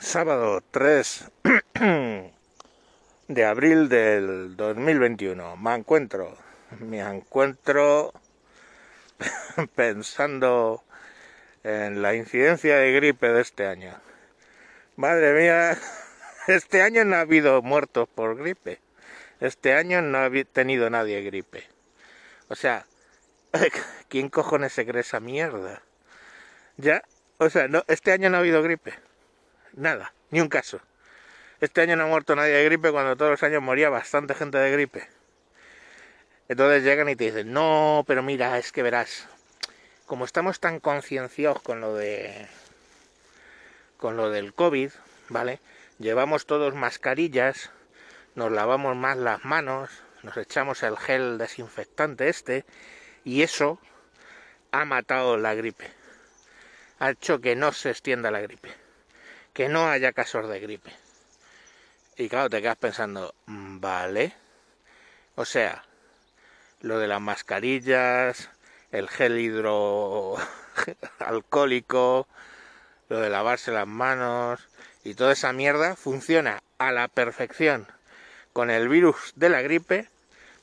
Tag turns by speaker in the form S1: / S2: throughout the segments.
S1: sábado 3 de abril del 2021. Me encuentro, me encuentro pensando en la incidencia de gripe de este año. Madre mía, este año no ha habido muertos por gripe. Este año no ha tenido nadie gripe. O sea, ¿quién cojones se cree esa mierda? Ya, o sea, no, este año no ha habido gripe. Nada, ni un caso. Este año no ha muerto nadie de gripe cuando todos los años moría bastante gente de gripe. Entonces llegan y te dicen, no, pero mira, es que verás, como estamos tan concienciados con lo de con lo del COVID, ¿vale? Llevamos todos mascarillas, nos lavamos más las manos, nos echamos el gel desinfectante este, y eso ha matado la gripe. Ha hecho que no se extienda la gripe que no haya casos de gripe. Y claro, te quedas pensando, mm, vale. O sea, lo de las mascarillas, el gel hidroalcohólico, lo de lavarse las manos y toda esa mierda funciona a la perfección con el virus de la gripe,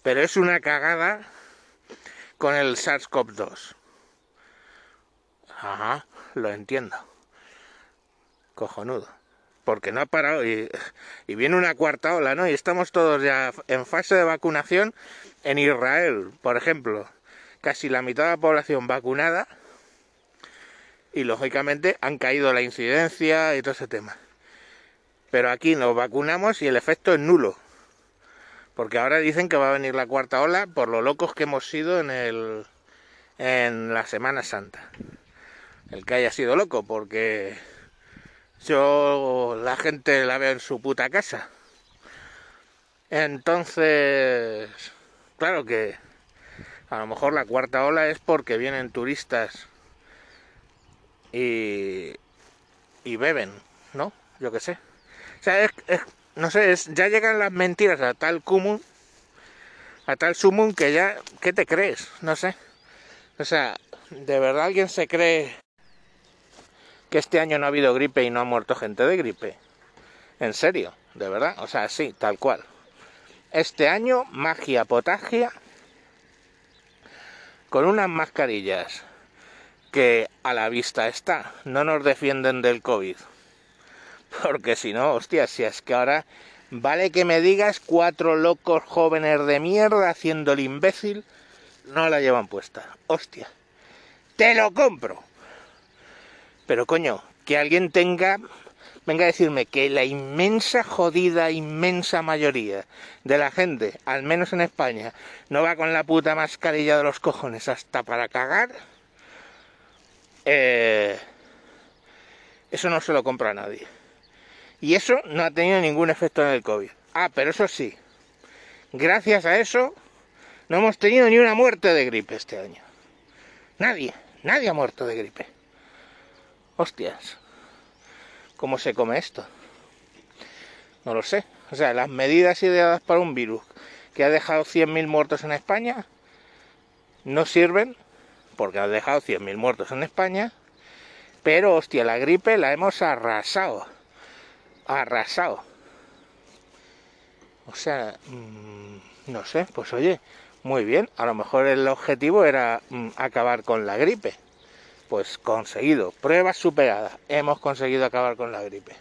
S1: pero es una cagada con el SARS-CoV-2. Ajá, lo entiendo cojonudo. Porque no ha parado y, viene una cuarta ola, ¿no? Y estamos todos ya en fase de vacunación en Israel, por ejemplo. Casi la mitad de la población vacunada y lógicamente han caído la incidencia y todo ese tema. Pero aquí nos vacunamos y el efecto es nulo. Porque ahora dicen que va a venir la cuarta ola por lo locos que hemos sido en el en la Semana Santa. El que haya sido loco, porque yo la gente la veo en su puta casa. Entonces, claro que a lo mejor la cuarta ola es porque vienen turistas y, y beben, ¿no? Yo qué sé. O sea, es, no sé, es, ya llegan las mentiras a tal común, a tal sumum que ya, ¿qué te crees? No sé. O sea, ¿de verdad alguien se cree que este año no ha habido gripe y no ha muerto gente de gripe. En serio, de verdad, o sea, sí, tal cual. Este año, magia potagia, con unas mascarillas que a la vista está, no nos defienden del COVID. Porque si no, hostia, si es que ahora vale que me digas cuatro locos jóvenes de mierda haciendo el imbécil, no la llevan puesta. Hostia, te lo compro. Pero coño, que alguien tenga, venga a decirme que la inmensa, jodida, inmensa mayoría de la gente, al menos en España, no va con la puta mascarilla de los cojones hasta para cagar, eh, eso no se lo compra a nadie. Y eso no ha tenido ningún efecto en el COVID. Ah, pero eso sí, gracias a eso no hemos tenido ni una muerte de gripe este año. Nadie, nadie ha muerto de gripe. Hostias, ¿cómo se come esto? No lo sé. O sea, las medidas ideadas para un virus que ha dejado 100.000 muertos en España no sirven porque ha dejado 100.000 muertos en España, pero hostia, la gripe la hemos arrasado. Arrasado. O sea, mm, no sé, pues oye, muy bien, a lo mejor el objetivo era mm, acabar con la gripe pues conseguido, pruebas superadas, hemos conseguido acabar con la gripe.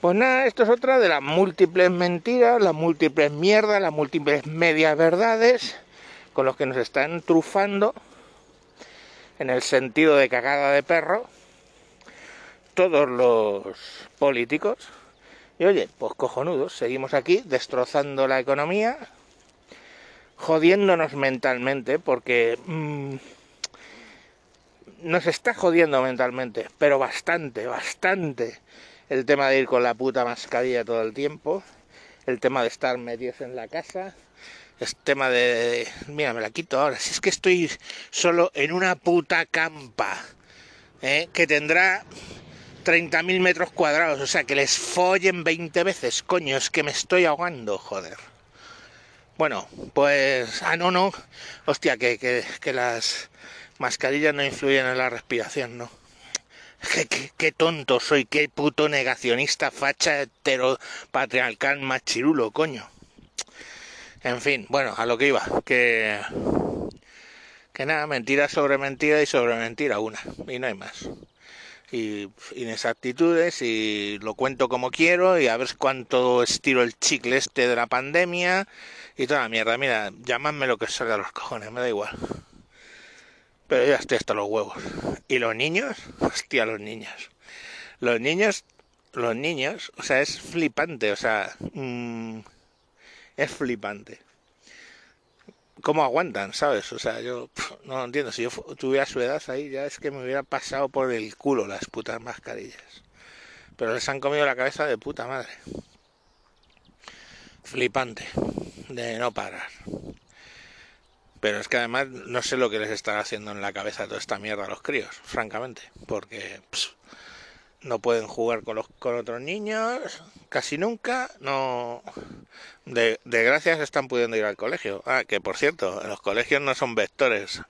S1: Pues nada, esto es otra de las múltiples mentiras, las múltiples mierdas, las múltiples medias verdades con los que nos están trufando en el sentido de cagada de perro todos los políticos. Y oye, pues cojonudos, seguimos aquí destrozando la economía, jodiéndonos mentalmente porque... Mm, nos está jodiendo mentalmente, pero bastante, bastante. El tema de ir con la puta mascarilla todo el tiempo, el tema de estar metidos en la casa, el tema de, mira, me la quito ahora, si es que estoy solo en una puta campa, ¿eh? que tendrá 30.000 metros cuadrados, o sea, que les follen 20 veces, coño, es que me estoy ahogando, joder. Bueno, pues, ah, no, no, hostia, que, que, que las mascarillas no influyen en la respiración, ¿no? Qué, tonto soy, qué puto negacionista, facha, hetero, patriarcal, machirulo, coño. En fin, bueno, a lo que iba, que... Que nada, mentira sobre mentira y sobre mentira una, y no hay más. Y inexactitudes y lo cuento como quiero y a ver cuánto estiro el chicle este de la pandemia y toda la mierda. Mira, llamadme lo que salga a los cojones, me da igual. Pero ya estoy hasta los huevos. ¿Y los niños? Hostia, los niños. Los niños, los niños, o sea, es flipante, o sea, mmm, es flipante. ¿Cómo aguantan, sabes? O sea, yo no lo entiendo. Si yo tuviera su edad ahí, ya es que me hubiera pasado por el culo las putas mascarillas. Pero les han comido la cabeza de puta madre. Flipante. De no parar. Pero es que además no sé lo que les estará haciendo en la cabeza toda esta mierda a los críos, francamente, porque no pueden jugar con, los, con otros niños casi nunca, no de, de gracias están pudiendo ir al colegio. Ah, que por cierto, los colegios no son vectores.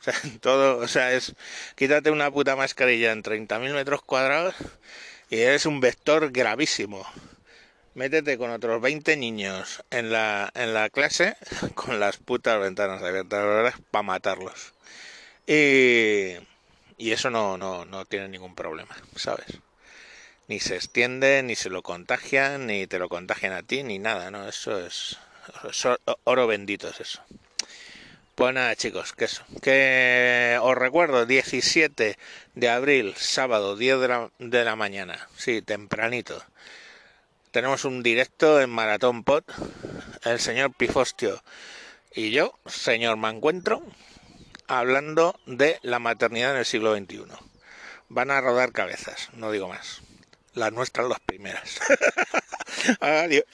S1: O sea, todo, o sea, es quítate una puta mascarilla en 30.000 metros cuadrados y eres un vector gravísimo métete con otros 20 niños en la, en la clase con las putas ventanas abiertas, para matarlos. Y, y eso no, no, no tiene ningún problema, ¿sabes? Ni se extiende, ni se lo contagian, ni te lo contagian a ti, ni nada, ¿no? Eso es, oro bendito es eso. Pues nada, chicos, que eso. Que os recuerdo, 17 de abril, sábado, 10 de la, de la mañana. Sí, tempranito tenemos un directo en Maratón Pot, el señor Pifostio y yo, señor Me Encuentro, hablando de la maternidad en el siglo XXI. Van a rodar cabezas, no digo más. Las nuestras las primeras. Adiós.